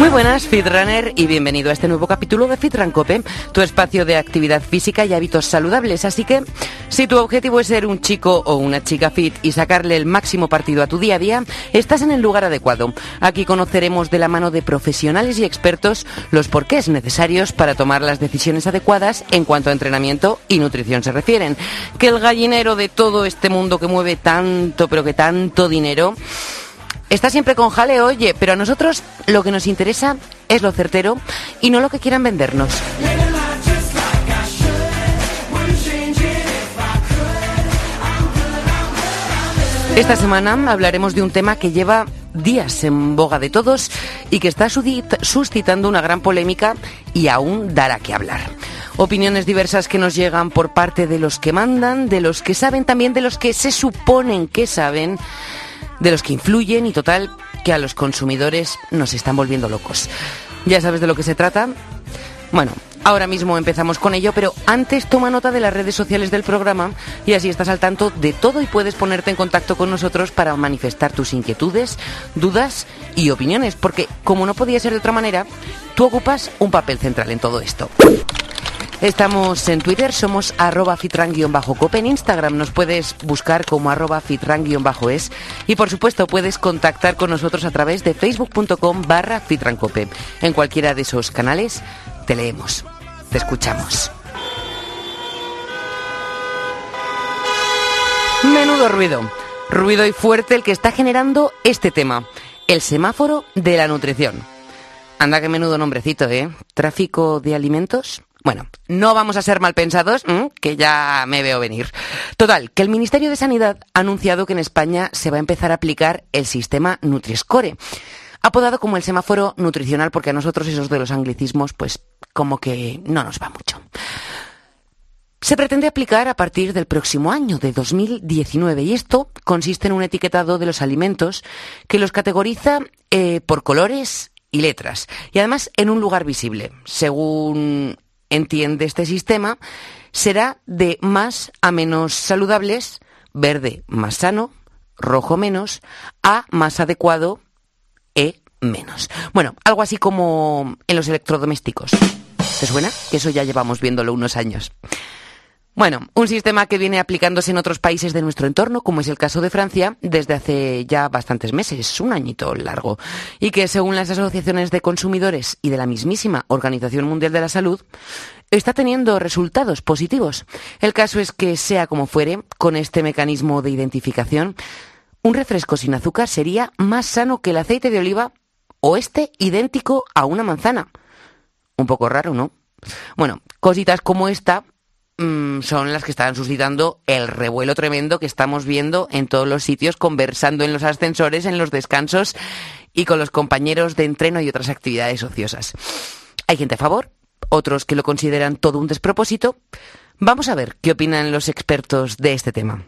Muy buenas, Fitrunner, y bienvenido a este nuevo capítulo de Fitran Cope, tu espacio de actividad física y hábitos saludables. Así que, si tu objetivo es ser un chico o una chica fit y sacarle el máximo partido a tu día a día, estás en el lugar adecuado. Aquí conoceremos de la mano de profesionales y expertos los porqués necesarios para tomar las decisiones adecuadas en cuanto a entrenamiento y nutrición se refieren. Que el gallinero de todo este mundo que mueve tanto, pero que tanto dinero, Está siempre con jale, oye, pero a nosotros lo que nos interesa es lo certero y no lo que quieran vendernos. Esta semana hablaremos de un tema que lleva días en boga de todos y que está suscitando una gran polémica y aún dará que hablar. Opiniones diversas que nos llegan por parte de los que mandan, de los que saben, también de los que se suponen que saben de los que influyen y total que a los consumidores nos están volviendo locos. ¿Ya sabes de lo que se trata? Bueno, ahora mismo empezamos con ello, pero antes toma nota de las redes sociales del programa y así estás al tanto de todo y puedes ponerte en contacto con nosotros para manifestar tus inquietudes, dudas y opiniones, porque como no podía ser de otra manera, tú ocupas un papel central en todo esto. Estamos en Twitter, somos arroba fitran-cope. En Instagram nos puedes buscar como arroba fitran-es. Y por supuesto puedes contactar con nosotros a través de facebook.com barra fitrancope. En cualquiera de esos canales te leemos, te escuchamos. Menudo ruido. Ruido y fuerte el que está generando este tema. El semáforo de la nutrición. Anda que menudo nombrecito, ¿eh? Tráfico de alimentos. Bueno, no vamos a ser mal pensados, que ya me veo venir. Total, que el Ministerio de Sanidad ha anunciado que en España se va a empezar a aplicar el sistema Nutri-Score, apodado como el semáforo nutricional porque a nosotros esos de los anglicismos pues como que no nos va mucho. Se pretende aplicar a partir del próximo año, de 2019, y esto consiste en un etiquetado de los alimentos que los categoriza eh, por colores y letras, y además en un lugar visible, según entiende este sistema, será de más a menos saludables, verde más sano, rojo menos, A más adecuado, E menos. Bueno, algo así como en los electrodomésticos. ¿Te suena? Que eso ya llevamos viéndolo unos años. Bueno, un sistema que viene aplicándose en otros países de nuestro entorno, como es el caso de Francia, desde hace ya bastantes meses, un añito largo, y que según las asociaciones de consumidores y de la mismísima Organización Mundial de la Salud, está teniendo resultados positivos. El caso es que, sea como fuere, con este mecanismo de identificación, un refresco sin azúcar sería más sano que el aceite de oliva o este idéntico a una manzana. Un poco raro, ¿no? Bueno, cositas como esta Mm, son las que están suscitando el revuelo tremendo que estamos viendo en todos los sitios, conversando en los ascensores, en los descansos y con los compañeros de entreno y otras actividades ociosas. Hay gente a favor, otros que lo consideran todo un despropósito. Vamos a ver qué opinan los expertos de este tema.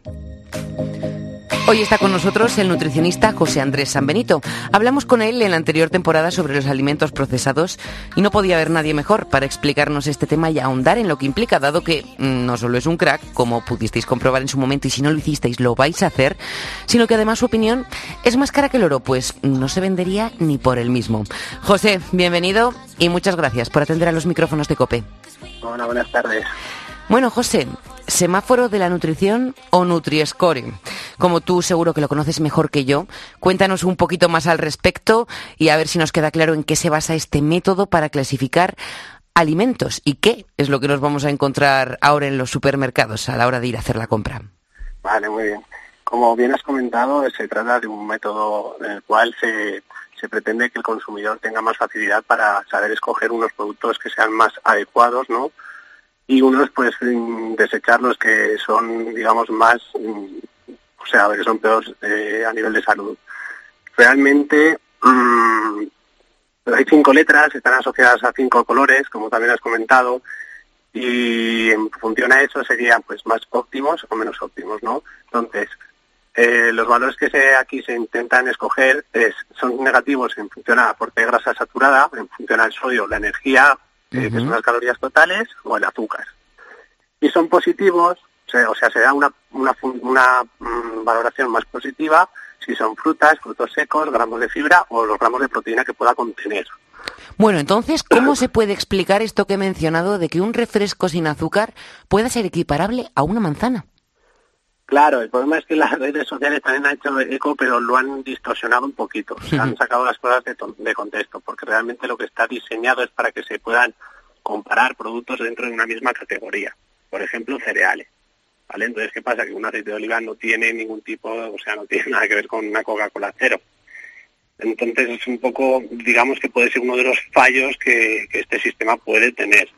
Hoy está con nosotros el nutricionista José Andrés Sanbenito. Hablamos con él en la anterior temporada sobre los alimentos procesados y no podía haber nadie mejor para explicarnos este tema y ahondar en lo que implica, dado que mm, no solo es un crack, como pudisteis comprobar en su momento y si no lo hicisteis lo vais a hacer, sino que además su opinión es más cara que el oro, pues no se vendería ni por el mismo. José, bienvenido y muchas gracias por atender a los micrófonos de COPE. Hola, buenas tardes. Bueno, José, semáforo de la nutrición o Nutri-Score. Como tú seguro que lo conoces mejor que yo, cuéntanos un poquito más al respecto y a ver si nos queda claro en qué se basa este método para clasificar alimentos y qué es lo que nos vamos a encontrar ahora en los supermercados a la hora de ir a hacer la compra. Vale, muy bien. Como bien has comentado, se trata de un método en el cual se, se pretende que el consumidor tenga más facilidad para saber escoger unos productos que sean más adecuados, ¿no? Y unos pues desechar los que son digamos más o sea que son peores eh, a nivel de salud. Realmente mm, hay cinco letras están asociadas a cinco colores como también has comentado y en función a eso serían pues más óptimos o menos óptimos no entonces eh, los valores que se, aquí se intentan escoger es, son negativos en función a aporte de grasa saturada, en función al sodio, la energía, eh, que son las calorías totales, o el azúcar. Y son positivos, o sea, se da una, una, una mm, valoración más positiva si son frutas, frutos secos, gramos de fibra o los gramos de proteína que pueda contener. Bueno, entonces, ¿cómo se puede explicar esto que he mencionado de que un refresco sin azúcar pueda ser equiparable a una manzana? Claro, el problema es que las redes sociales también han hecho eco, pero lo han distorsionado un poquito. Se han sacado las cosas de, contexto, porque realmente lo que está diseñado es para que se puedan comparar productos dentro de una misma categoría. Por ejemplo, cereales. ¿Vale? Entonces, ¿qué pasa? Que un aceite de oliva no tiene ningún tipo, o sea, no tiene nada que ver con una Coca-Cola cero. Entonces, es un poco, digamos que puede ser uno de los fallos que este sistema puede tener.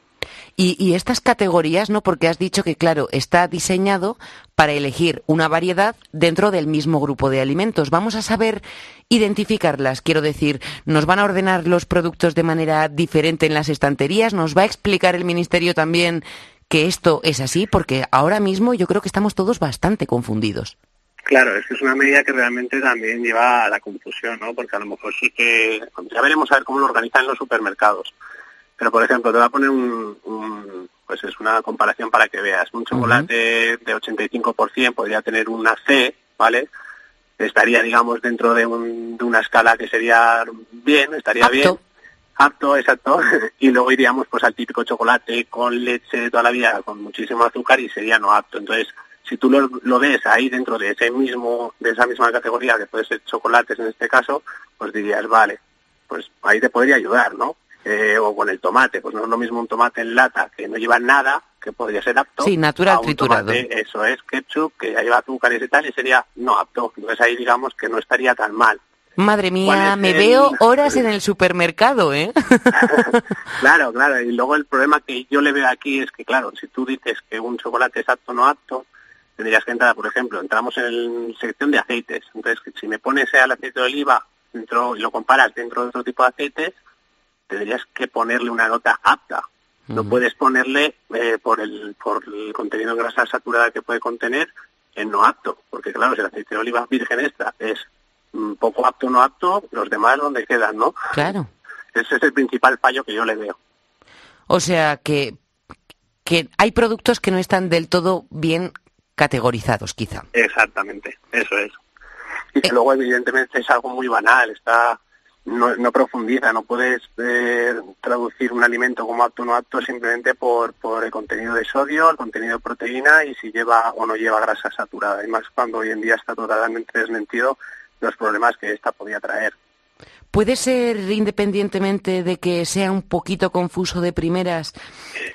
Y, estas categorías, ¿no? Porque has dicho que, claro, está diseñado para elegir una variedad dentro del mismo grupo de alimentos. Vamos a saber identificarlas. Quiero decir, ¿nos van a ordenar los productos de manera diferente en las estanterías? ¿Nos va a explicar el Ministerio también que esto es así? Porque ahora mismo yo creo que estamos todos bastante confundidos. Claro, es que es una medida que realmente también lleva a la confusión, ¿no? Porque a lo mejor sí que... Ya veremos a ver cómo lo organizan los supermercados pero, por ejemplo, te voy a poner un, pues es una comparación para que veas. Un chocolate de 85% podría tener una C, ¿vale? Estaría, digamos, dentro de, un, de una escala que sería bien, estaría bien. Apto, exacto. y luego iríamos pues al típico chocolate con leche de toda la vida, con muchísimo azúcar y sería no apto. Entonces, si tú lo, lo, ves ahí dentro de ese mismo, de esa misma categoría, que puede ser chocolates en este caso, pues dirías, vale, pues ahí te podría ayudar, ¿no? Eh, o con el tomate, pues no es lo mismo un tomate en lata que no lleva nada, que podría ser apto. Sí, natural triturado. eso es, ketchup, que ya lleva azúcares y tal, y sería no apto. Entonces ahí digamos que no estaría tan mal. Madre mía, me veo horas en el supermercado, ¿eh? claro, claro. Y luego el problema que yo le veo aquí es que, claro, si tú dices que un chocolate es apto o no apto, tendrías que entrar, por ejemplo, entramos en la sección de aceites. Entonces, si me pones el aceite de oliva dentro, y lo comparas dentro de otro tipo de aceites, tendrías que ponerle una nota apta. No puedes ponerle eh, por, el, por el contenido de grasa saturada que puede contener en no apto, porque claro, si el aceite de oliva virgen extra es mm, poco apto o no apto, los demás donde quedan, ¿no? Claro. Ese es el principal fallo que yo le veo. O sea que, que hay productos que no están del todo bien categorizados, quizá. Exactamente, eso es. Y que eh. luego, evidentemente, es algo muy banal. Está no, profundiza, no puedes eh, traducir un alimento como apto o no apto simplemente por, por el contenido de sodio, el contenido de proteína y si lleva o no lleva grasa saturada. Y más cuando hoy en día está totalmente desmentido los problemas que esta podía traer. ¿Puede ser, independientemente de que sea un poquito confuso de primeras,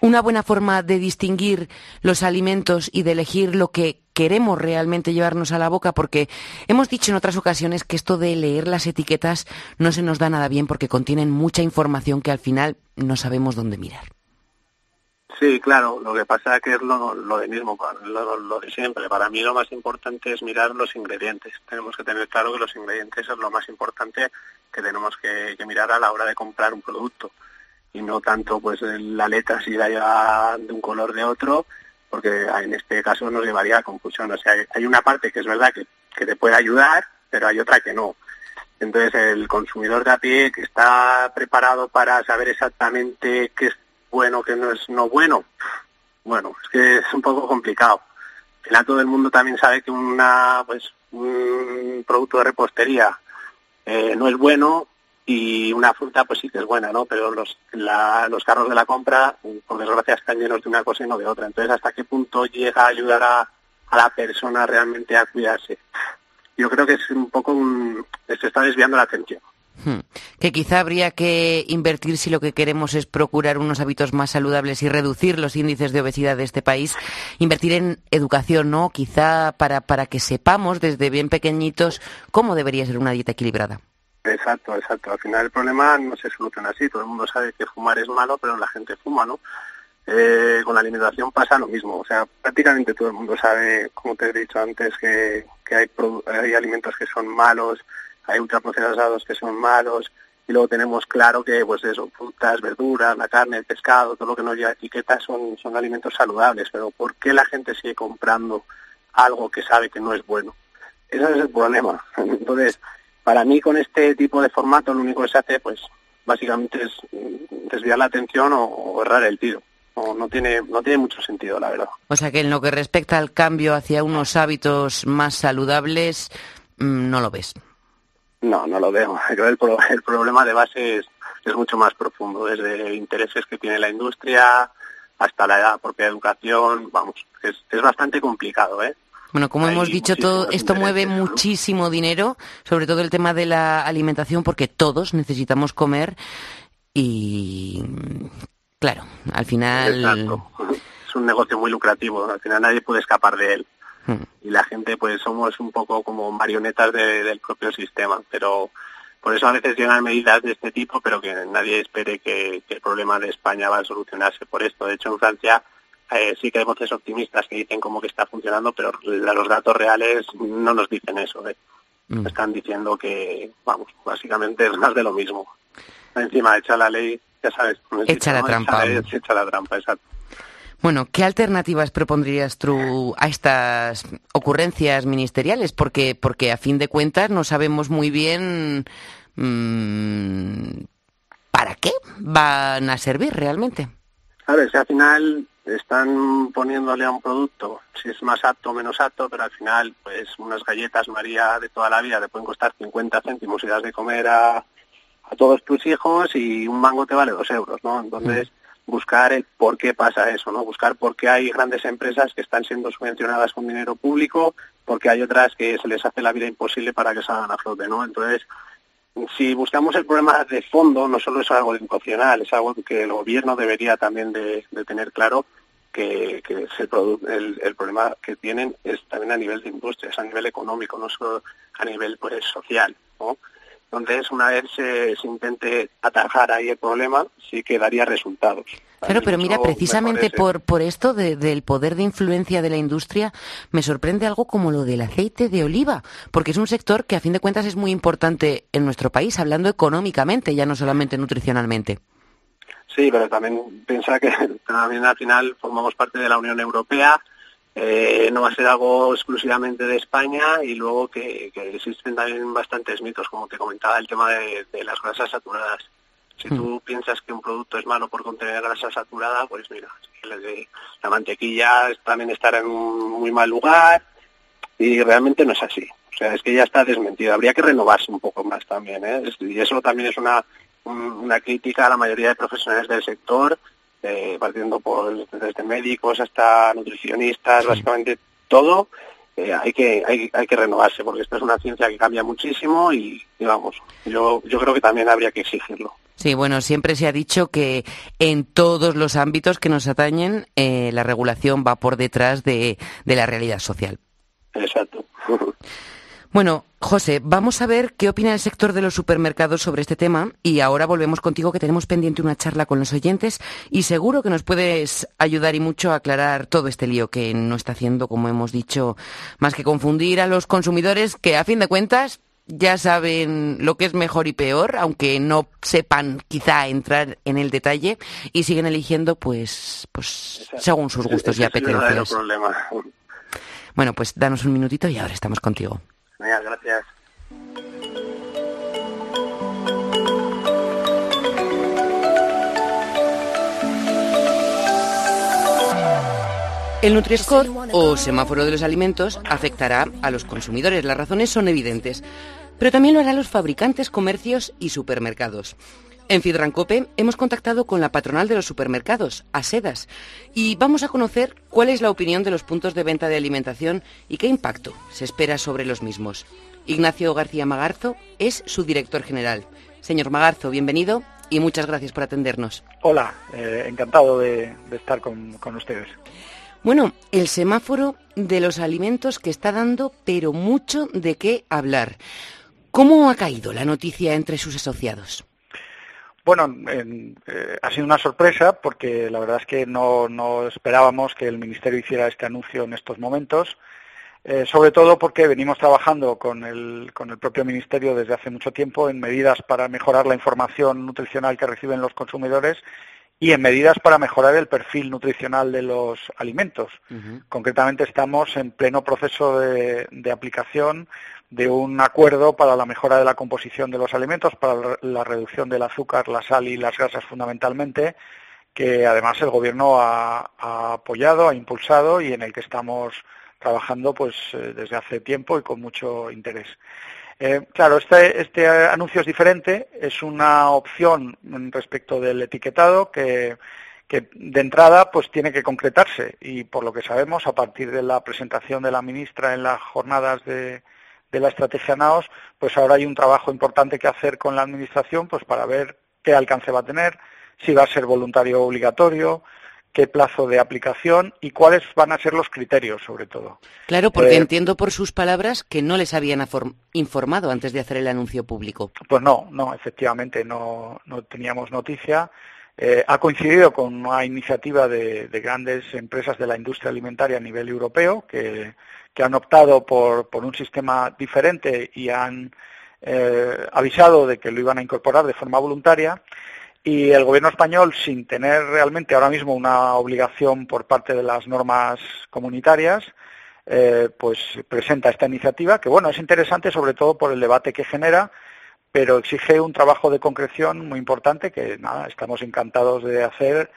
una buena forma de distinguir los alimentos y de elegir lo que queremos realmente llevarnos a la boca? Porque hemos dicho en otras ocasiones que esto de leer las etiquetas no se nos da nada bien porque contienen mucha información que al final no sabemos dónde mirar. Sí, claro, lo que pasa es que es lo, de mismo, lo, de siempre. Para mí lo más importante es mirar los ingredientes. Tenemos que tener claro que los ingredientes es lo más importante que tenemos que, mirar a la hora de comprar un producto. Y no tanto pues la letra si la de un color de otro, porque en este caso nos llevaría a confusión. O sea, hay una parte que es verdad que, que te puede ayudar, pero hay otra que no. Entonces el consumidor de a pie que está preparado para saber exactamente qué es bueno, que no es no bueno. Bueno, es que es un poco complicado. Al final todo el mundo también sabe que una pues un producto de repostería eh, no es bueno y una fruta pues sí que es buena, ¿no? Pero los, carros de la compra, por desgracia, están llenos de una cosa y no de otra. Entonces, ¿hasta qué punto llega a ayudar a, a la persona realmente a cuidarse? Yo creo que es un poco un, se está desviando la atención. Hmm. Que quizá habría que invertir si lo que queremos es procurar unos hábitos más saludables y reducir los índices de obesidad de este país, invertir en educación, ¿no? Quizá para, para que sepamos desde bien pequeñitos cómo debería ser una dieta equilibrada. Exacto, exacto. Al final el problema no se soluciona así. Todo el mundo sabe que fumar es malo, pero la gente fuma, ¿no? Eh, con la alimentación pasa lo mismo. O sea, prácticamente todo el mundo sabe, como te he dicho antes, que, que hay, hay alimentos que son malos, hay ultraprocesados que son malos y luego tenemos claro que pues eso, frutas, verduras, la carne, el pescado, todo lo que nos lleva etiquetas son, son alimentos saludables, pero ¿por qué la gente sigue comprando algo que sabe que no es bueno? ese es el problema. Entonces, para mí con este tipo de formato lo único que se hace, pues básicamente es desviar la atención o, errar el tiro. No, no, tiene, no tiene mucho sentido, la verdad. O sea que en lo que respecta al cambio hacia unos hábitos más saludables, mm, no lo ves. No, no lo veo. Creo el, el problema de base es, es mucho más profundo, desde intereses que tiene la industria hasta la propia educación, vamos, es, es bastante complicado, ¿eh? Bueno, como hemos dicho, todo esto mueve muchísimo dinero, sobre todo el tema de la alimentación, porque todos necesitamos comer y, claro, al final... Es un negocio muy lucrativo, al final nadie puede escapar de él. Hmm. Y la gente, pues somos un poco como marionetas del propio sistema, pero por eso a veces llegan medidas de este tipo, pero que nadie espere que, el problema de España va a solucionarse por esto. De hecho, en Francia eh, sí que hay voces optimistas que dicen como que está funcionando, pero los datos reales no nos dicen eso. ¿eh? Mm. Están diciendo que, vamos, básicamente es más de lo mismo. Encima, echa la ley, ya sabes. Echa la trampa. Echa, la trampa, exacto. Bueno, ¿qué alternativas propondrías tú a estas ocurrencias ministeriales? Porque, porque a fin de cuentas no sabemos muy bien mmm, para qué van a servir realmente. A ver, si al final están poniéndole a un producto, si es más apto o menos apto, pero al final, pues unas galletas María de toda la vida te pueden costar 50 céntimos y das de comer a, a todos tus hijos y un mango te vale dos euros, ¿no? Entonces, mm. buscar el por qué pasa eso, ¿no? Buscar por qué hay grandes empresas que están siendo subvencionadas con dinero público, porque hay otras que se les hace la vida imposible para que salgan a flote, ¿no? Entonces, si buscamos el problema de fondo, no solo es algo educacional, es algo que el gobierno debería también de, tener claro, que, es el, el, problema que tienen es también a nivel de industria, es a nivel económico, no solo a nivel pues, social. ¿no? Entonces, una vez se, intente atajar ahí el problema, sí que daría resultados. Claro, pero mira, precisamente por, por esto del poder de influencia de la industria, me sorprende algo como lo del aceite de oliva, porque es un sector que a fin de cuentas es muy importante en nuestro país, hablando económicamente, ya no solamente nutricionalmente. Sí, pero también piensa que también al final formamos parte de la Unión Europea, eh, no va a ser algo exclusivamente de España y luego que, existen también bastantes mitos, como te comentaba, el tema de, las grasas saturadas. Si tú hmm. piensas que un producto es malo por contener grasa saturada, pues mira, la mantequilla también estará en un muy mal lugar y realmente no es así. O sea, es que ya está desmentido. Habría que renovarse un poco más también. ¿eh? Y eso también es una, una crítica a la mayoría de profesionales del sector eh, partiendo por desde médicos hasta nutricionistas, básicamente todo, eh, hay que hay, hay, que renovarse porque esta es una ciencia que cambia muchísimo y, vamos, yo yo creo que también habría que exigirlo. Sí, bueno, siempre se ha dicho que en todos los ámbitos que nos atañen eh, la regulación va por detrás de, de la realidad social. Exacto. Bueno, José, vamos a ver qué opina el sector de los supermercados sobre este tema y ahora volvemos contigo que tenemos pendiente una charla con los oyentes y seguro que nos puedes ayudar y mucho a aclarar todo este lío que no está haciendo, como hemos dicho, más que confundir a los consumidores que a fin de cuentas ya saben lo que es mejor y peor, aunque no sepan quizá entrar en el detalle y siguen eligiendo pues pues según sus gustos y apetencias. Bueno, pues danos un minutito y ahora estamos contigo gracias. El Nutri-Score o semáforo de los alimentos afectará a los consumidores. Las razones son evidentes, pero también lo harán los fabricantes, comercios y supermercados. En Fidrancope hemos contactado con la patronal de los supermercados, Asedas, y vamos a conocer cuál es la opinión de los puntos de venta de alimentación y qué impacto se espera sobre los mismos. Ignacio García Magarzo es su director general. Señor Magarzo, bienvenido y muchas gracias por atendernos. Hola, eh, encantado de, estar con, con ustedes. Bueno, el semáforo de los alimentos que está dando, pero mucho de qué hablar. ¿Cómo ha caído la noticia entre sus asociados? Bueno, eh, ha sido una sorpresa porque la verdad es que no, esperábamos que el Ministerio hiciera este anuncio en estos momentos, eh, sobre todo porque venimos trabajando con el, con el propio Ministerio desde hace mucho tiempo en medidas para mejorar la información nutricional que reciben los consumidores y en medidas para mejorar el perfil nutricional de los alimentos. Concretamente estamos en pleno proceso de, aplicación de un acuerdo para la mejora de la composición de los alimentos, para la reducción del azúcar, la sal y las grasas fundamentalmente, que además el Gobierno ha, apoyado, ha impulsado y en el que estamos trabajando pues eh, desde hace tiempo y con mucho interés. Eh, claro, este, este, anuncio es diferente, es una opción respecto del etiquetado que, de entrada pues tiene que concretarse y por lo que sabemos a partir de la presentación de la ministra en las jornadas de, la estrategia NAOS, pues ahora hay un trabajo importante que hacer con la administración pues para ver qué alcance va a tener, si va a ser voluntario o obligatorio, qué plazo de aplicación y cuáles van a ser los criterios, sobre todo. Claro, porque eh, entiendo por sus palabras que no les habían informado antes de hacer el anuncio público. Pues no, no, efectivamente, no, no teníamos noticia. Eh, ha coincidido con una iniciativa de, grandes empresas de la industria alimentaria a nivel europeo que, han optado por, por, un sistema diferente y han eh, avisado de que lo iban a incorporar de forma voluntaria. Y el gobierno español, sin tener realmente ahora mismo una obligación por parte de las normas comunitarias, eh, pues presenta esta iniciativa, que bueno, es interesante sobre todo por el debate que genera, pero exige un trabajo de concreción muy importante que nada, estamos encantados de hacer.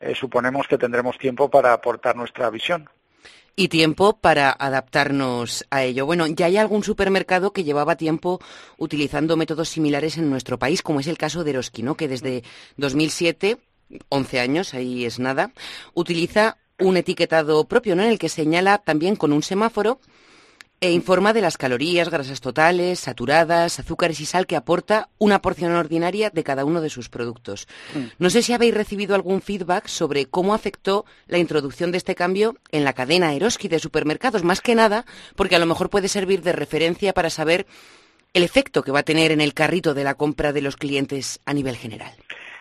Eh, suponemos que tendremos tiempo para aportar nuestra visión y tiempo para adaptarnos a ello. Bueno, ya hay algún supermercado que llevaba tiempo utilizando métodos similares en nuestro país, como es el caso de Eroski, ¿no? que desde 2007, 11 años, ahí es nada, utiliza un etiquetado propio, ¿no? En el que señala también con un semáforo e informa de las calorías, grasas totales, saturadas, azúcares y sal que aporta una porción ordinaria de cada uno de sus productos. Mm. No sé si habéis recibido algún feedback sobre cómo afectó la introducción de este cambio en la cadena Eroski de supermercados, más que nada porque a lo mejor puede servir de referencia para saber el efecto que va a tener en el carrito de la compra de los clientes a nivel general.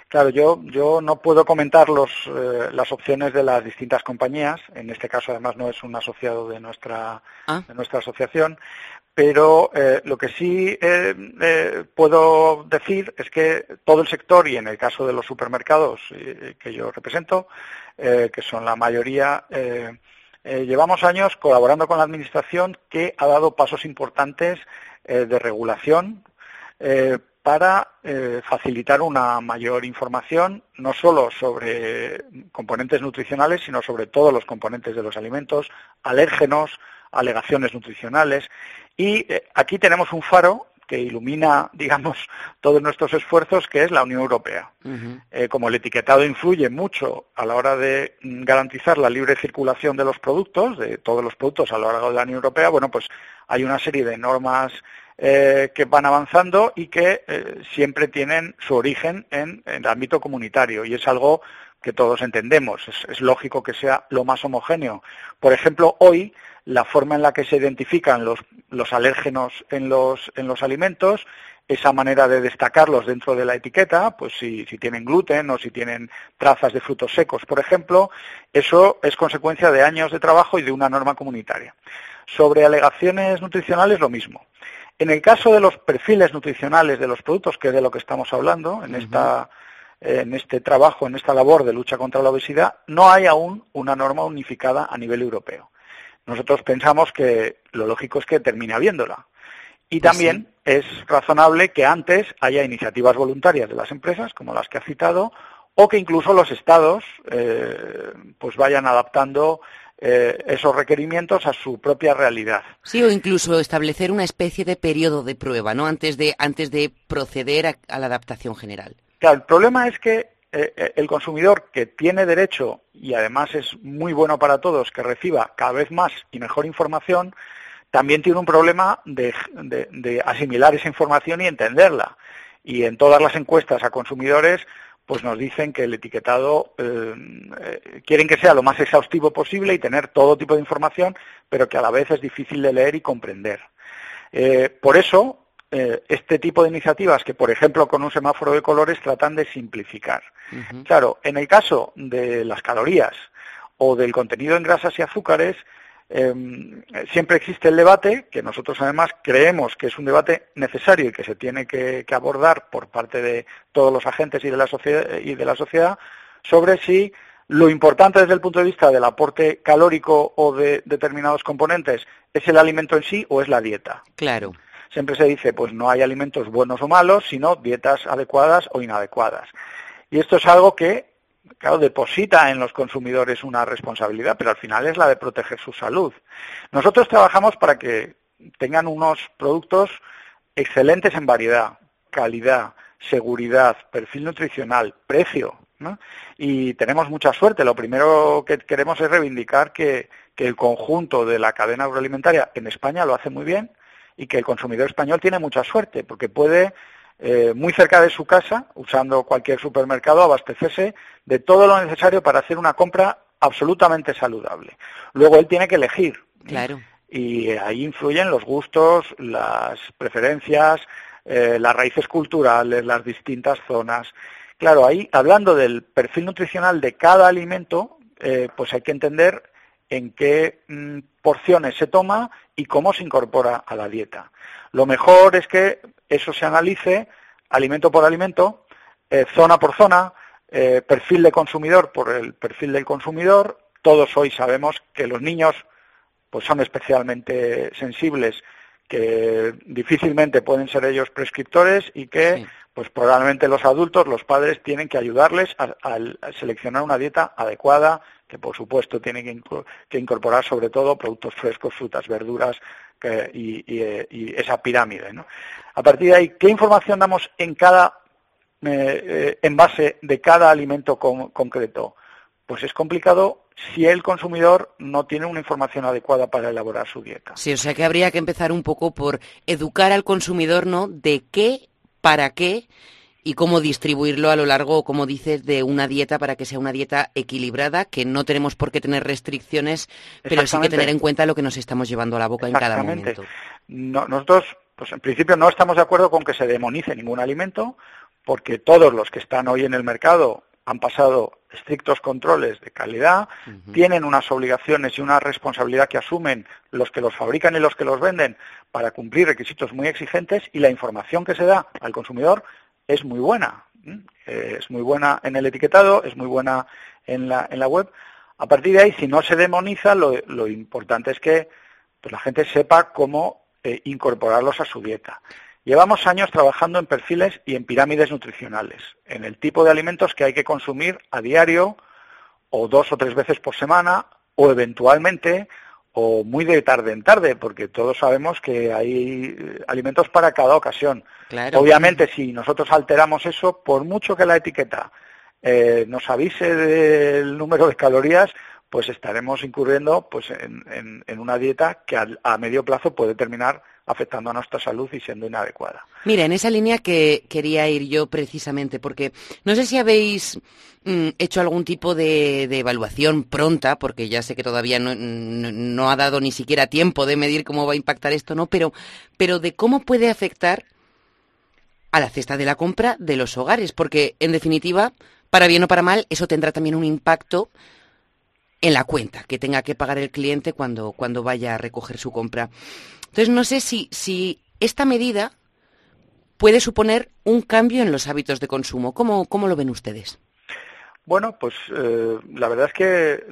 Claro, yo, yo no puedo comentar los, eh, las opciones de las distintas compañías. En este caso, además, no es un asociado de nuestra, ah. de nuestra asociación. Pero eh, lo que sí eh, puedo decir es que todo el sector, y en el caso de los supermercados que yo represento, que son la mayoría, llevamos años colaborando con la Administración que ha dado pasos importantes de regulación para eh, facilitar una mayor información, no solo sobre componentes nutricionales, sino sobre todos los componentes de los alimentos, alérgenos, alegaciones nutricionales. Y eh, aquí tenemos un faro que ilumina, digamos, todos nuestros esfuerzos, que es la Unión Europea. Eh, como el etiquetado influye mucho a la hora de mm, garantizar la libre circulación de los productos, de todos los productos a lo largo de la Unión Europea, bueno, pues hay una serie de normas eh, que van avanzando y que eh, siempre tienen su origen en, el ámbito comunitario y es algo que todos entendemos. Es, lógico que sea lo más homogéneo. Por ejemplo, hoy la forma en la que se identifican los, los alérgenos en los, en los alimentos esa manera de destacarlos dentro de la etiqueta, pues si, si, tienen gluten o si tienen trazas de frutos secos, por ejemplo, eso es consecuencia de años de trabajo y de una norma comunitaria. Sobre alegaciones nutricionales, lo mismo. En el caso de los perfiles nutricionales de los productos, que es de lo que estamos hablando en, esta, en este trabajo, en esta labor de lucha contra la obesidad, no hay aún una norma unificada a nivel europeo. Nosotros pensamos que lo lógico es que termine habiéndola. Y pues también es razonable que antes haya iniciativas voluntarias de las empresas, como las que ha citado, o que incluso los estados eh, pues vayan adaptando eh, esos requerimientos a su propia realidad. Sí, o incluso establecer una especie de periodo de prueba, ¿no? Antes de, antes de proceder a, la adaptación general. Claro, el problema es que eh, eh, el consumidor que tiene derecho, y además es muy bueno para todos, que reciba cada vez más y mejor información, también tiene un problema de, de asimilar esa información y entenderla. Y en todas las encuestas a consumidores pues nos dicen que el etiquetado eh, eh, quieren que sea lo más exhaustivo posible y tener todo tipo de información, pero que a la vez es difícil de leer y comprender. Eh, por eso, este tipo de iniciativas que, por ejemplo, con un semáforo de colores tratan de simplificar. Claro, en el caso de las calorías o del contenido en grasas y azúcares, Em, siempre existe el debate, que nosotros además creemos que es un debate necesario y que se tiene que, abordar por parte de todos los agentes y de la, sociedad, y de la sociedad sobre si lo importante desde el punto de vista del aporte calórico o de determinados componentes es el alimento en sí o es la dieta. Claro. Siempre se dice, pues no hay alimentos buenos o malos, sino dietas adecuadas o inadecuadas. Y esto es algo que, claro, deposita en los consumidores una responsabilidad, pero al final es la de proteger su salud. Nosotros trabajamos para que tengan unos productos excelentes en variedad, calidad, seguridad, perfil nutricional, precio. Y tenemos mucha suerte. Lo primero que queremos es reivindicar que, el conjunto de la cadena agroalimentaria en España lo hace muy bien y que el consumidor español tiene mucha suerte porque puede eh, muy cerca de su casa, usando cualquier supermercado, abastecerse de todo lo necesario para hacer una compra absolutamente saludable. Luego él tiene que elegir. Claro. Y ahí influyen los gustos, las preferencias, eh, las raíces culturales, las distintas zonas. Claro, ahí hablando del perfil nutricional de cada alimento, eh, pues hay que entender en qué mm, porciones se toma y cómo se incorpora a la dieta. Lo mejor es que eso se analice alimento por alimento, eh, zona por zona, perfil de consumidor por el perfil del consumidor. Todos hoy sabemos que los niños pues son especialmente sensibles que difícilmente pueden ser ellos prescriptores y que pues probablemente los adultos, los padres, tienen que ayudarles a, seleccionar una dieta adecuada, que por supuesto tiene que, incorporar sobre todo productos frescos, frutas, verduras y, esa pirámide. A partir de ahí, ¿qué información damos en cada eh, eh, en base de cada alimento concreto? Pues es complicado si el consumidor no tiene una información adecuada para elaborar su dieta. Sí, o sea que habría que empezar un poco por educar al consumidor, ¿no? De qué, para qué y cómo distribuirlo a lo largo, como dices, de una dieta para que sea una dieta equilibrada, que no tenemos por qué tener restricciones, pero sí que tener en cuenta lo que nos estamos llevando a la boca en cada momento. nosotros, pues en principio no estamos de acuerdo con que se demonice ningún alimento, porque todos los que están hoy en el mercado han pasado estrictos controles de calidad, tienen unas obligaciones y una responsabilidad que asumen los que los fabrican y los que los venden para cumplir requisitos muy exigentes y la información que se da al consumidor es muy buena. Eh, es muy buena en el etiquetado, es muy buena en la, en la web. A partir de ahí, si no se demoniza, lo, importante es que pues, la gente sepa cómo eh, incorporarlos a su dieta. Llevamos años trabajando en perfiles y en pirámides nutricionales, en el tipo de alimentos que hay que consumir a diario o dos o tres veces por semana o eventualmente o muy de tarde en tarde, porque todos sabemos que hay eh, alimentos para cada ocasión. Obviamente, si nosotros alteramos eso, por mucho que la etiqueta eh, nos avise del número de calorías, pues estaremos incurriendo pues, en, una dieta que a medio plazo puede terminar afectando a nuestra salud y siendo inadecuada. Mira, en esa línea que quería ir yo precisamente, porque no sé si habéis mm, hecho algún tipo de, evaluación pronta, porque ya sé que todavía no, ha dado ni siquiera tiempo de medir cómo va a impactar esto, ¿no? Pero, pero de cómo puede afectar a la cesta de la compra de los hogares, porque en definitiva, para bien o para mal, eso tendrá también un impacto en la cuenta que tenga que pagar el cliente cuando, cuando vaya a recoger su compra. Entonces, no sé si, si esta medida puede suponer un cambio en los hábitos de consumo. ¿Cómo, cómo lo ven ustedes? Bueno, pues eh, la verdad es que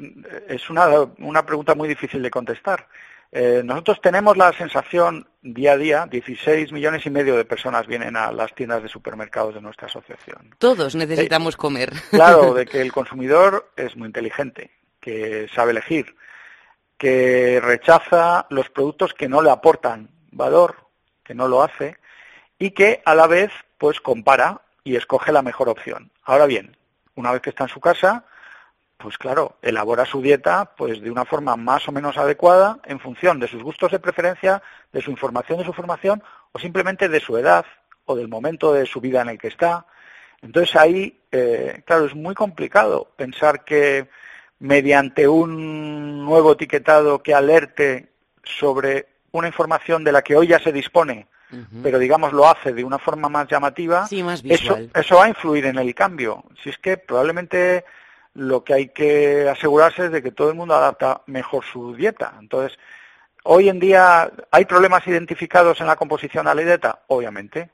es una, una pregunta muy difícil de contestar. Eh, nosotros tenemos la sensación día a día, 16 millones y medio de personas vienen a las tiendas de supermercados de nuestra asociación. Todos necesitamos comer. Claro, de que el consumidor es muy inteligente, que sabe elegir, que rechaza los productos que no le aportan valor, que no lo hace, y que a la vez pues compara y escoge la mejor opción. Ahora bien, una vez que está en su casa, pues claro, elabora su dieta pues de una forma más o menos adecuada en función de sus gustos de preferencia, de su información, de su formación o simplemente de su edad o del momento de su vida en el que está. Entonces ahí, eh, claro, es muy complicado pensar que mediante un nuevo etiquetado que alerte sobre una información de la que hoy ya se dispone, pero digamos lo hace de una forma más llamativa, Eso, eso va a influir en el cambio. Si es que probablemente lo que hay que asegurarse es de que todo el mundo adapta mejor su dieta. Entonces, hoy en día hay problemas identificados en la composición a la dieta, obviamente.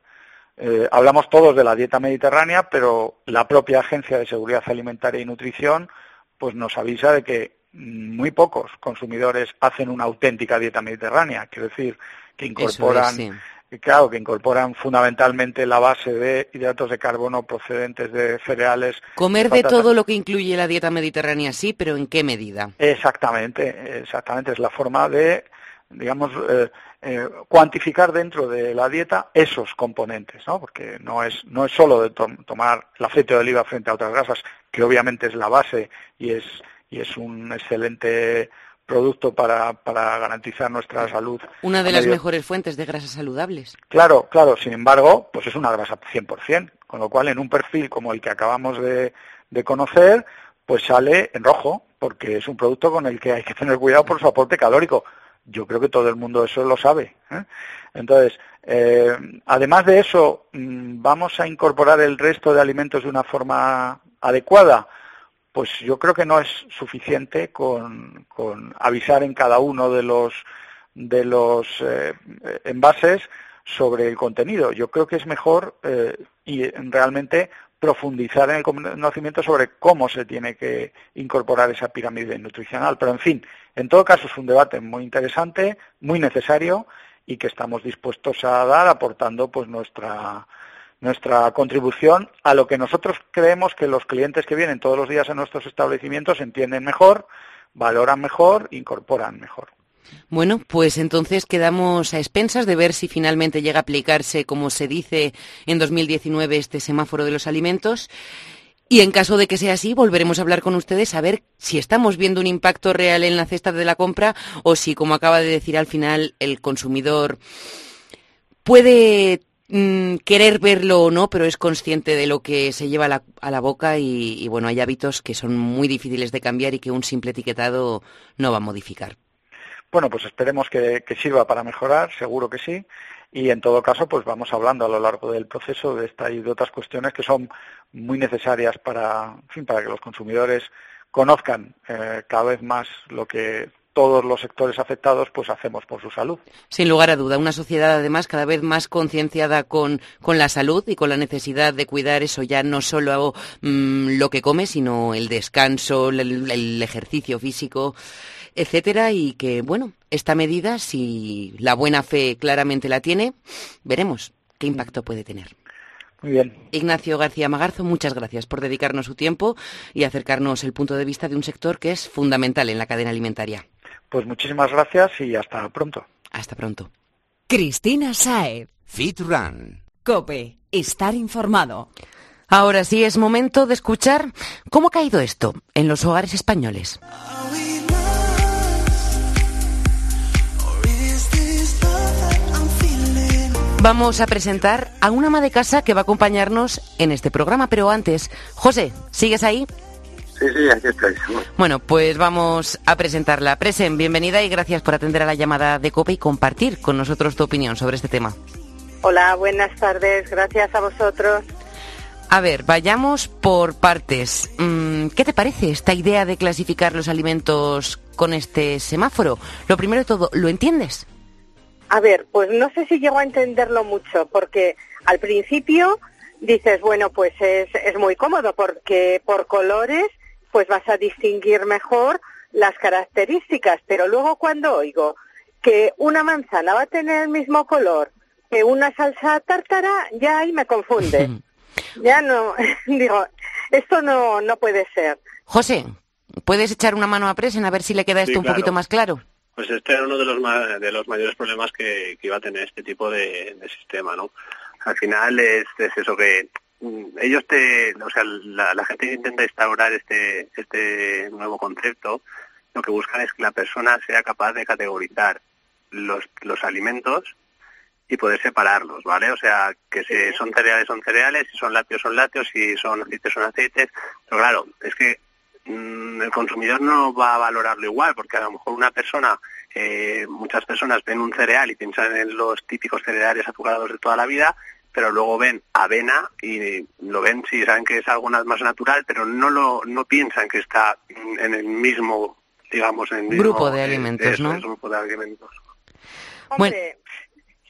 eh, hablamos todos de la dieta mediterránea, pero la propia Agencia de Seguridad Alimentaria y Nutrición pues nos avisa de que muy pocos consumidores hacen una auténtica dieta mediterránea, quiero decir, que incorporan claro, que incorporan fundamentalmente la base de hidratos de carbono procedentes de cereales. Comer de todo lo que incluye la dieta mediterránea, sí, pero ¿en qué medida? Exactamente, exactamente. Es la forma de, digamos, eh, eh, cuantificar dentro de la dieta esos componentes, ¿no? Porque no es, no es solo de tomar el aceite de oliva frente a otras grasas, que obviamente es la base y es, y es un excelente producto para, para garantizar nuestra salud. Una de las mejores fuentes de grasas saludables. Claro, claro. Sin embargo, pues es una grasa 100%, con lo cual en un perfil como el que acabamos de, conocer, pues sale en rojo, porque es un producto con el que hay que tener cuidado por su aporte calórico. Yo creo que todo el mundo eso lo sabe. ¿eh? Entonces, eh, además de eso, mm, ¿vamos a incorporar el resto de alimentos de una forma adecuada? pues yo creo que no es suficiente con, avisar en cada uno de los de los eh, envases sobre el contenido. Yo creo que es mejor eh, y realmente profundizar en el conocimiento sobre cómo se tiene que incorporar esa pirámide nutricional. Pero en fin, en todo caso es un debate muy interesante, muy necesario y que estamos dispuestos a dar aportando pues nuestra nuestra contribución a lo que nosotros creemos que los clientes que vienen todos los días a nuestros establecimientos entienden mejor, valoran mejor, incorporan mejor. Bueno, pues entonces quedamos a expensas de ver si finalmente llega a aplicarse, como se dice en 2019, este semáforo de los alimentos. Y en caso de que sea así, volveremos a hablar con ustedes a ver si estamos viendo un impacto real en la cesta de la compra o si, como acaba de decir al final, el consumidor puede Mm, querer verlo o no, pero es consciente de lo que se lleva a la, boca y, bueno, hay hábitos que son muy difíciles de cambiar y que un simple etiquetado no va a modificar. Bueno, pues esperemos que, sirva para mejorar, seguro que sí. Y en todo caso, pues vamos hablando a lo largo del proceso de esta y de otras cuestiones que son muy necesarias para, para que los consumidores conozcan eh, cada vez más lo que todos los sectores afectados pues hacemos por su salud. Sin lugar a duda, una sociedad además cada vez más concienciada con, con, la salud y con la necesidad de cuidar eso ya no solo mm, lo que come, sino el descanso, el, ejercicio físico, etcétera, y que bueno, esta medida, si la buena fe claramente la tiene, veremos qué impacto puede tener. Muy bien. Ignacio García Magarzo, muchas gracias por dedicarnos su tiempo y acercarnos el punto de vista de un sector que es fundamental en la cadena alimentaria. Pues muchísimas gracias y hasta pronto. Hasta pronto. Cristina Saez. Fit Run. Cope. Estar informado. Ahora sí es momento de escuchar cómo ha caído esto en los hogares españoles. Vamos a presentar a una ama de casa que va a acompañarnos en este programa, pero antes, José, ¿sigues ahí? Sí, sí, aquí estoy. Bueno, pues vamos a presentarla. Presen, bienvenida y gracias por atender a la llamada de COPE y compartir con nosotros tu opinión sobre este tema. Hola, buenas tardes. Gracias a vosotros. A ver, vayamos por partes. Mm, ¿Qué te parece esta idea de clasificar los alimentos con este semáforo? Lo primero de todo, ¿lo entiendes? A ver, pues no sé si llego a entenderlo mucho, porque al principio dices, bueno, pues es, es muy cómodo, porque por colores pues vas a distinguir mejor las características. Pero luego cuando oigo que una manzana va a tener el mismo color que una salsa tártara, ya ahí me confunde. ya no, digo, esto no, no puede ser. José, ¿puedes echar una mano a Presen a ver si le queda esto un poquito más claro? Pues este era uno de los, de los mayores problemas que, iba a tener este tipo de, sistema, ¿no? Al final es eso que Mm, ellos te, o sea, la, gente que intenta instaurar este, este nuevo concepto, lo que buscan es que la persona sea capaz de categorizar los, los alimentos y poder separarlos, ¿vale? O sea, que si son cereales son cereales, si son lácteos son lácteos, si son aceites son aceites. Pero claro, es que el consumidor no va a valorarlo igual, porque a lo mejor una persona, eh, muchas personas ven un cereal y piensan en los típicos cereales azucarados de toda la vida, pero luego ven avena y lo ven, sí, saben que es algo más natural, pero no lo no piensan que está en el mismo, digamos, en grupo de alimentos, ¿no? grupo de alimentos. Hombre,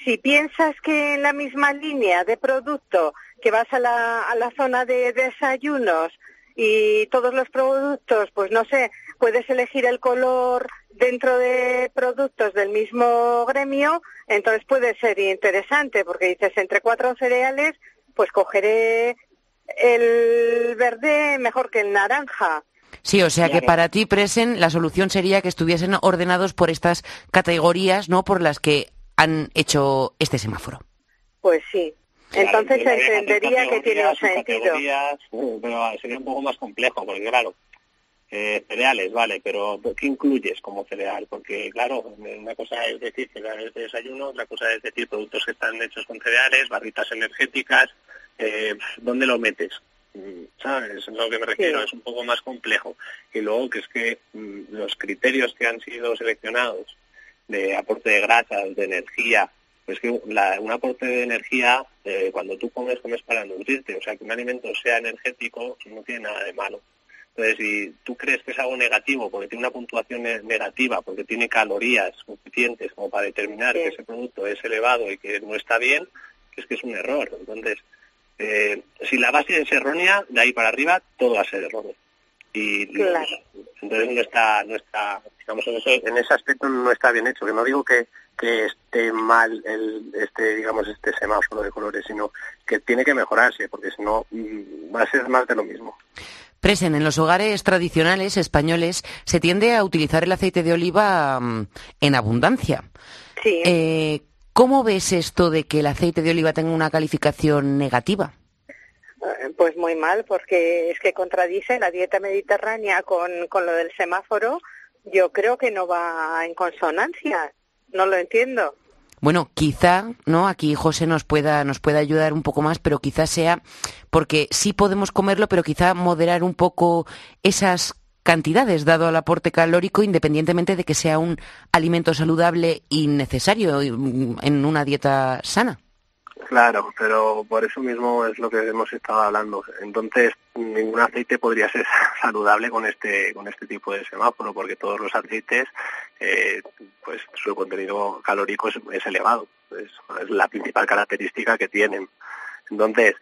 si piensas que en la misma línea de producto que vas a la, a la zona de desayunos y todos los productos, pues no sé, puedes elegir el color dentro de productos del mismo gremio, entonces puede ser interesante porque dices entre cuatro cereales, pues cogeré el verde mejor que el naranja. Sí, o sea que para ti, Presen, la solución sería que estuviesen ordenados por estas categorías, ¿no? Por las que han hecho este semáforo. Pues sí. Entonces se entendería que tiene un sentido. Pero sería un poco más complejo, porque claro, eh, cereales, vale, pero ¿qué incluyes como cereal? Porque, claro, una cosa es decir cereales de desayuno, otra cosa es decir productos que están hechos con cereales, barritas energéticas, eh, ¿dónde lo metes? Mm, ¿Sabes? Es a lo que me refiero, es un poco más complejo. Y luego que es que mm, los criterios que han sido seleccionados de aporte de grasas, de energía, pues que un aporte de energía, eh, cuando tú comes, comes para nutrirte, o sea, que un alimento sea energético no tiene nada de malo. Entonces, si tú crees que es algo negativo porque tiene una puntuación negativa, porque tiene calorías suficientes como para determinar que ese producto es elevado y que no está bien, es que es un error. Entonces, eh, si la base es errónea, de ahí para arriba todo va a ser erróneo. Y entonces no está, no está, digamos, en ese, en ese aspecto no está bien hecho. Que no digo que, que esté mal el, este, digamos, este semáforo de colores, sino que tiene que mejorarse, porque si no mm, va a ser más de lo mismo. Presen, en los hogares tradicionales españoles se tiende a utilizar el aceite de oliva mm, en abundancia. Sí. Eh, ¿Cómo ves esto de que el aceite de oliva tenga una calificación negativa? Eh, pues muy mal, porque es que contradice la dieta mediterránea con, con lo del semáforo. Yo creo que no va en consonancia. No lo entiendo. Bueno, quizá, ¿no? Aquí José nos pueda, nos pueda ayudar un poco más, pero quizá sea porque sí podemos comerlo, pero quizá moderar un poco esas cantidades dado al aporte calórico independientemente de que sea un alimento saludable y necesario en una dieta sana. Claro, pero por eso mismo es lo que hemos estado hablando. Entonces, ningún aceite podría ser saludable con este con este tipo de semáforo, porque todos los aceites, eh, pues su contenido calórico es, elevado. es la principal característica que tienen. Entonces,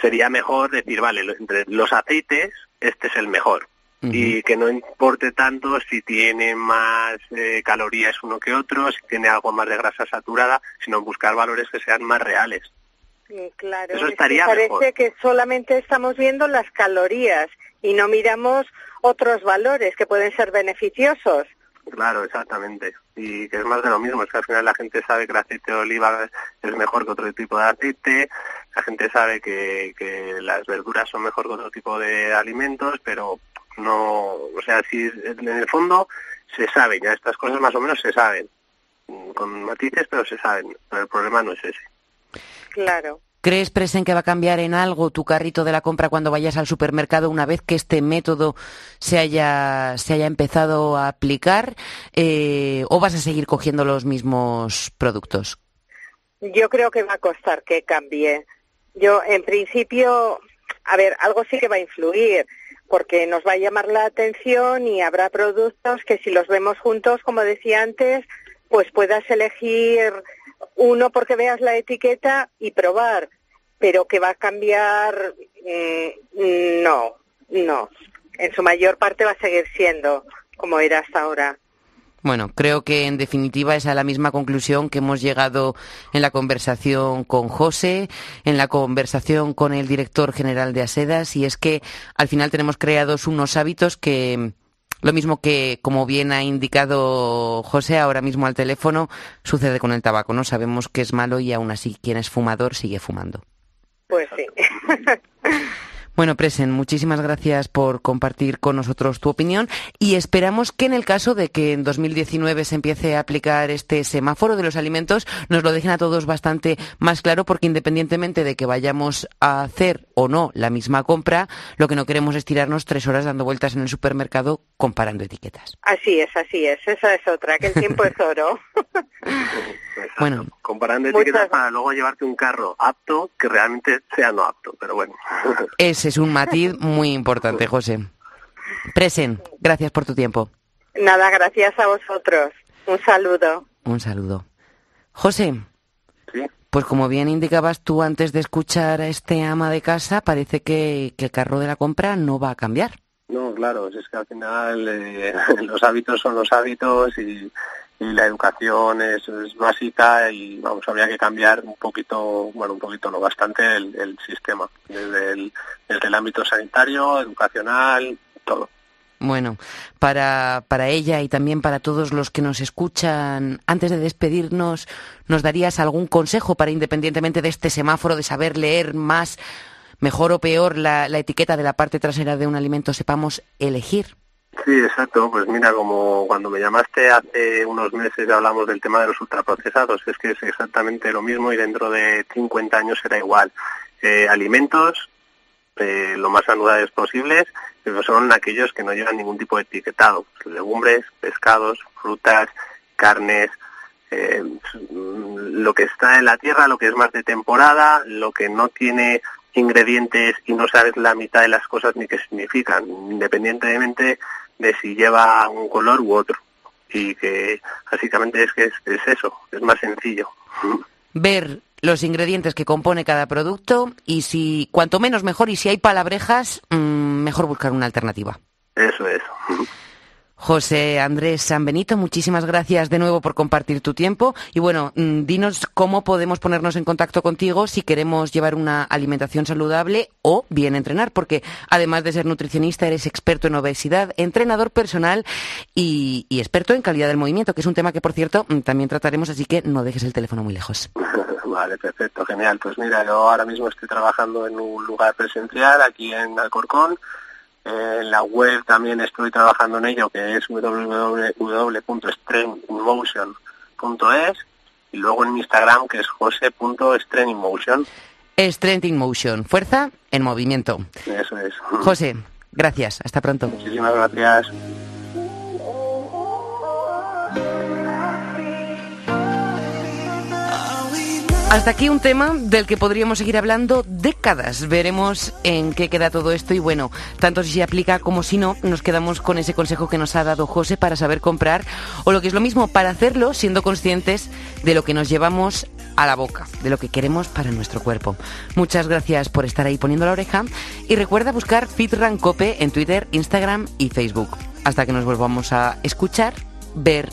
sería mejor decir, vale, entre los aceites, este es el mejor y que no importe tanto si tiene más eh, calorías uno que otro, si tiene algo más de grasa saturada, sino buscar valores que sean más reales. claro, Eso estaría parece que solamente estamos viendo las calorías y no miramos otros valores que pueden ser beneficiosos. Claro, exactamente. Y que es más de lo mismo, es que al final la gente sabe que el aceite de oliva es mejor que otro tipo de aceite, la gente sabe que, que las verduras son mejor que otro tipo de alimentos, pero no, o sea, si en el fondo se saben, ya estas cosas más o menos se saben, con matices, pero se saben, pero el problema no es ese. Claro. ¿Crees, Presen, que va a cambiar en algo tu carrito de la compra cuando vayas al supermercado una vez que este método se haya, se haya empezado a aplicar? Eh, ¿O vas a seguir cogiendo los mismos productos? Yo creo que va a costar que cambie. Yo, en principio, a ver, algo sí que va a influir porque nos va a llamar la atención y habrá productos que si los vemos juntos, como decía antes, pues puedas elegir uno porque veas la etiqueta y probar, pero que va a cambiar, mm, no, no. En su mayor parte va a seguir siendo como era hasta ahora. Bueno, creo que en definitiva es a la misma conclusión que hemos llegado en la conversación con José, en la conversación con el director general de Asedas, y es que al final tenemos creados unos hábitos que, lo mismo que, como bien ha indicado José ahora mismo al teléfono, sucede con el tabaco, ¿no? Sabemos que es malo y aún así quien es fumador sigue fumando. Pues sí. Bueno, Presen, muchísimas gracias por compartir con nosotros tu opinión y esperamos que en el caso de que en 2019 se empiece a aplicar este semáforo de los alimentos, nos lo dejen a todos bastante más claro porque independientemente de que vayamos a hacer o no la misma compra, lo que no queremos es tirarnos tres horas dando vueltas en el supermercado comparando etiquetas. Así es, así es. Esa es otra, que el tiempo es oro. bueno, comparando etiquetas para luego llevarte un carro apto que realmente sea no apto, pero bueno. es un matiz muy importante, José. Presen, gracias por tu tiempo. Nada, gracias a vosotros. Un saludo. Un saludo. José, Sí. Pues como bien indicabas tú antes de escuchar a este ama de casa, parece que, que el carro de la compra no va a cambiar. No, claro, es que al final eh, los hábitos son los hábitos y, y la educación es, básica y vamos habría que cambiar un poquito bueno un poquito no bastante el, sistema desde el, ámbito sanitario educacional todo bueno, para, para ella y también para todos los que nos escuchan, antes de despedirnos, ¿nos darías algún consejo para, independientemente de este semáforo, de saber leer más, mejor o peor, la etiqueta de la parte trasera de un alimento, sepamos elegir? Sí, exacto. Pues mira, como cuando me llamaste hace unos meses hablamos del tema de los ultraprocesados, es que es exactamente lo mismo y dentro de 50 años será igual. Eh, alimentos eh, lo más saludables posibles, pero son aquellos que no llevan ningún tipo de etiquetado. Legumbres, pescados, frutas, carnes, eh, lo que está en la tierra, lo que es más de temporada, lo que no tiene ingredientes y no sabes la mitad de las cosas ni qué significan, independientemente de si lleva un color u otro. Y que básicamente es que es, es eso, es más sencillo. Ver los ingredientes que compone cada producto y si cuanto menos mejor y si hay palabrejas, mmm, mejor buscar una alternativa. Eso es. José Andrés San Benito, muchísimas gracias de nuevo por compartir tu tiempo. Y bueno, dinos cómo podemos ponernos en contacto contigo si queremos llevar una alimentación saludable o bien entrenar, porque además de ser nutricionista, eres experto en obesidad, entrenador personal y, experto en calidad del movimiento, que es un tema que, por cierto, también trataremos, así que no dejes el teléfono muy lejos. Vale, perfecto, genial. Pues mira, yo ahora mismo estoy trabajando en un lugar presencial aquí en Alcorcón en la web también estoy trabajando en ello, que es www.strengthmotion.es y luego en mi Instagram, que es jose.strengthmotion. Strength in Motion, fuerza en movimiento. Eso es. José, gracias. Hasta pronto. Muchísimas gracias. Hasta aquí un tema del que podríamos seguir hablando décadas. Veremos en qué queda todo esto y bueno, tanto si se aplica como si no, nos quedamos con ese consejo que nos ha dado José para saber comprar o lo que es lo mismo, para hacerlo siendo conscientes de lo que nos llevamos a la boca, de lo que queremos para nuestro cuerpo. Muchas gracias por estar ahí poniendo la oreja y recuerda buscar FitRun Cope en Twitter, Instagram y Facebook. Hasta que nos volvamos a escuchar, ver,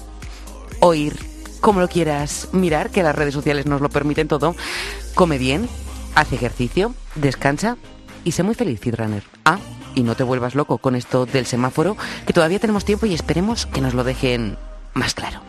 oír como lo quieras mirar, que las redes sociales nos lo permiten todo. Come bien, haz ejercicio, descansa y sé muy feliz, Fitrunner. Ah, y no te vuelvas loco con esto del semáforo, que todavía tenemos tiempo y esperemos que nos lo dejen más claro.